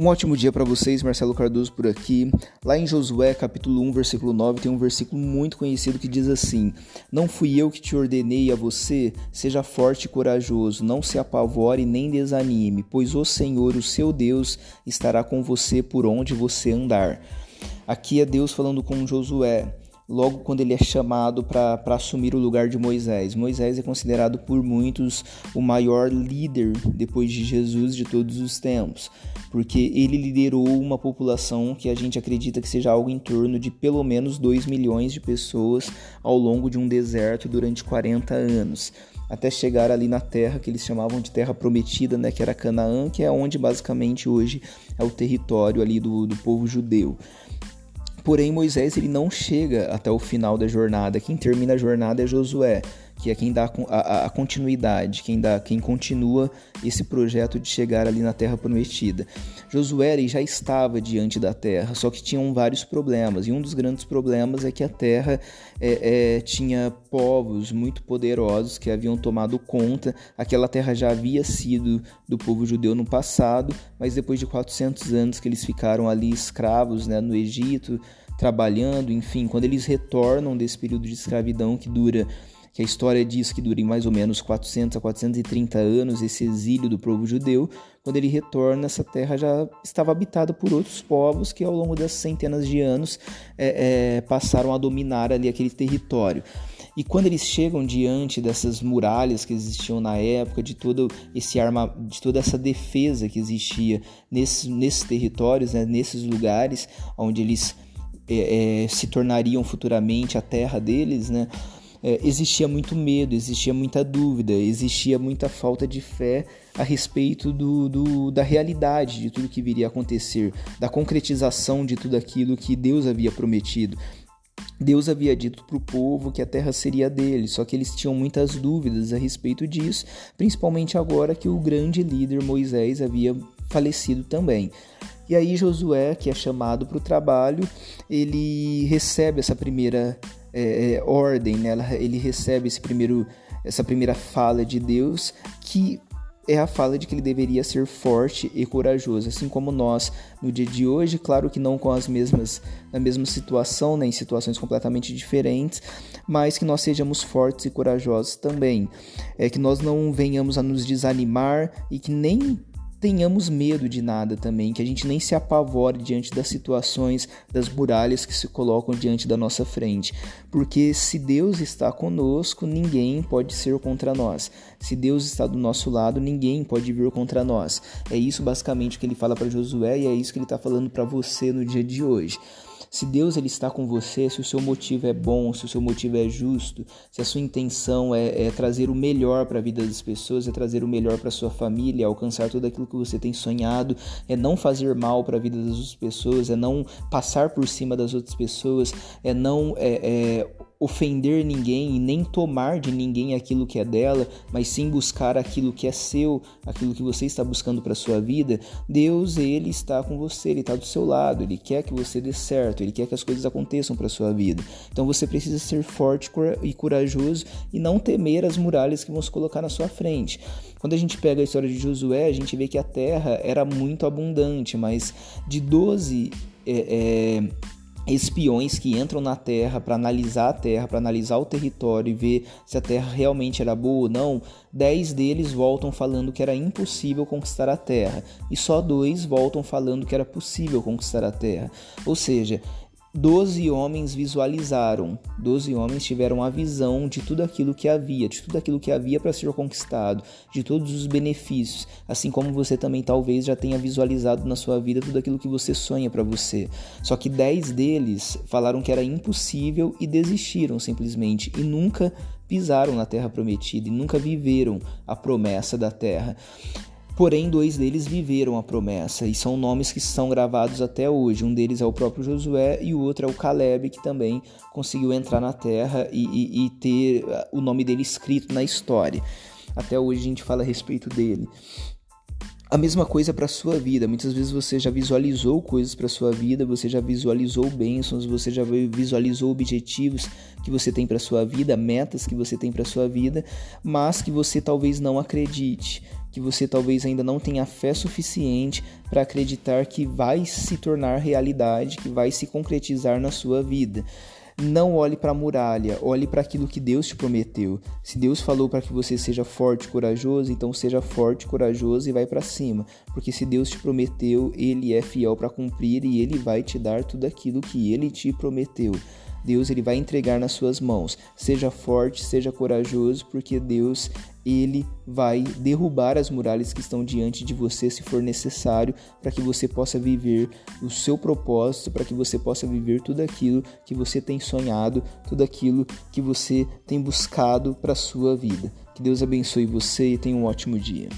Um ótimo dia para vocês, Marcelo Cardoso por aqui. Lá em Josué, capítulo 1, versículo 9, tem um versículo muito conhecido que diz assim: Não fui eu que te ordenei a você, seja forte e corajoso, não se apavore nem desanime, pois o Senhor, o seu Deus, estará com você por onde você andar. Aqui é Deus falando com Josué logo quando ele é chamado para assumir o lugar de Moisés. Moisés é considerado por muitos o maior líder depois de Jesus de todos os tempos, porque ele liderou uma população que a gente acredita que seja algo em torno de pelo menos 2 milhões de pessoas ao longo de um deserto durante 40 anos. Até chegar ali na terra que eles chamavam de terra prometida, né, que era Canaã, que é onde basicamente hoje é o território ali do, do povo judeu. Porém, Moisés ele não chega até o final da jornada. Quem termina a jornada é Josué, que é quem dá a, a, continuidade, quem, dá, quem continua esse projeto de chegar ali na Terra Prometida. Josué ele já estava diante da Terra, só que tinham vários problemas, e um dos grandes problemas é que a Terra é, é, tinha povos muito poderosos que haviam tomado conta. Aquela terra já havia sido do povo judeu no passado, mas depois de 400 anos que eles ficaram ali escravos né, no Egito, trabalhando, enfim, quando eles retornam desse período de escravidão que dura que a história diz que dura em mais ou menos 400 a 430 anos esse exílio do povo judeu, quando ele retorna, essa terra já estava habitada por outros povos que ao longo das centenas de anos é, é, passaram a dominar ali aquele território. E quando eles chegam diante dessas muralhas que existiam na época, de todo esse arma, de toda essa defesa que existia nesses, nesses territórios, né, nesses lugares onde eles é, é, se tornariam futuramente a terra deles, né? É, existia muito medo, existia muita dúvida, existia muita falta de fé a respeito do, do, da realidade de tudo que viria a acontecer, da concretização de tudo aquilo que Deus havia prometido. Deus havia dito para o povo que a terra seria dele, só que eles tinham muitas dúvidas a respeito disso, principalmente agora que o grande líder Moisés havia falecido também. E aí Josué, que é chamado para o trabalho, ele recebe essa primeira é, é, ordem, né? ele recebe esse primeiro, essa primeira fala de Deus, que é a fala de que ele deveria ser forte e corajoso, assim como nós no dia de hoje, claro que não com as mesmas na mesma situação, né, em situações completamente diferentes, mas que nós sejamos fortes e corajosos também, é que nós não venhamos a nos desanimar e que nem tenhamos medo de nada também, que a gente nem se apavore diante das situações, das muralhas que se colocam diante da nossa frente. Porque se Deus está conosco, ninguém pode ser contra nós. Se Deus está do nosso lado, ninguém pode vir contra nós. É isso basicamente que ele fala para Josué e é isso que ele está falando para você no dia de hoje. Se Deus ele está com você, se o seu motivo é bom, se o seu motivo é justo, se a sua intenção é, é trazer o melhor para a vida das pessoas, é trazer o melhor para sua família, alcançar tudo aquilo que você tem sonhado, é não fazer mal para a vida das outras pessoas, é não passar por cima das outras pessoas, é não é, é ofender ninguém e nem tomar de ninguém aquilo que é dela, mas sim buscar aquilo que é seu, aquilo que você está buscando para sua vida, Deus ele está com você, ele está do seu lado, ele quer que você dê certo, ele quer que as coisas aconteçam para sua vida. Então você precisa ser forte e corajoso e não temer as muralhas que vão se colocar na sua frente. Quando a gente pega a história de Josué, a gente vê que a terra era muito abundante, mas de 12 é, é, espiões que entram na Terra para analisar a Terra, para analisar o território e ver se a Terra realmente era boa ou não, dez deles voltam falando que era impossível conquistar a Terra e só dois voltam falando que era possível conquistar a Terra. Ou seja, Doze homens visualizaram, doze homens tiveram a visão de tudo aquilo que havia, de tudo aquilo que havia para ser conquistado, de todos os benefícios, assim como você também talvez já tenha visualizado na sua vida tudo aquilo que você sonha para você. Só que dez deles falaram que era impossível e desistiram simplesmente e nunca pisaram na terra prometida e nunca viveram a promessa da terra. Porém, dois deles viveram a promessa e são nomes que são gravados até hoje. Um deles é o próprio Josué e o outro é o Caleb, que também conseguiu entrar na terra e, e, e ter uh, o nome dele escrito na história. Até hoje a gente fala a respeito dele. A mesma coisa para sua vida. Muitas vezes você já visualizou coisas para sua vida, você já visualizou bênçãos, você já visualizou objetivos que você tem para sua vida, metas que você tem para sua vida, mas que você talvez não acredite que você talvez ainda não tenha fé suficiente para acreditar que vai se tornar realidade, que vai se concretizar na sua vida. Não olhe para a muralha, olhe para aquilo que Deus te prometeu. Se Deus falou para que você seja forte e corajoso, então seja forte, corajoso e vai para cima, porque se Deus te prometeu, ele é fiel para cumprir e ele vai te dar tudo aquilo que ele te prometeu. Deus ele vai entregar nas suas mãos. Seja forte, seja corajoso, porque Deus ele vai derrubar as muralhas que estão diante de você se for necessário, para que você possa viver o seu propósito, para que você possa viver tudo aquilo que você tem sonhado, tudo aquilo que você tem buscado para sua vida. Que Deus abençoe você e tenha um ótimo dia.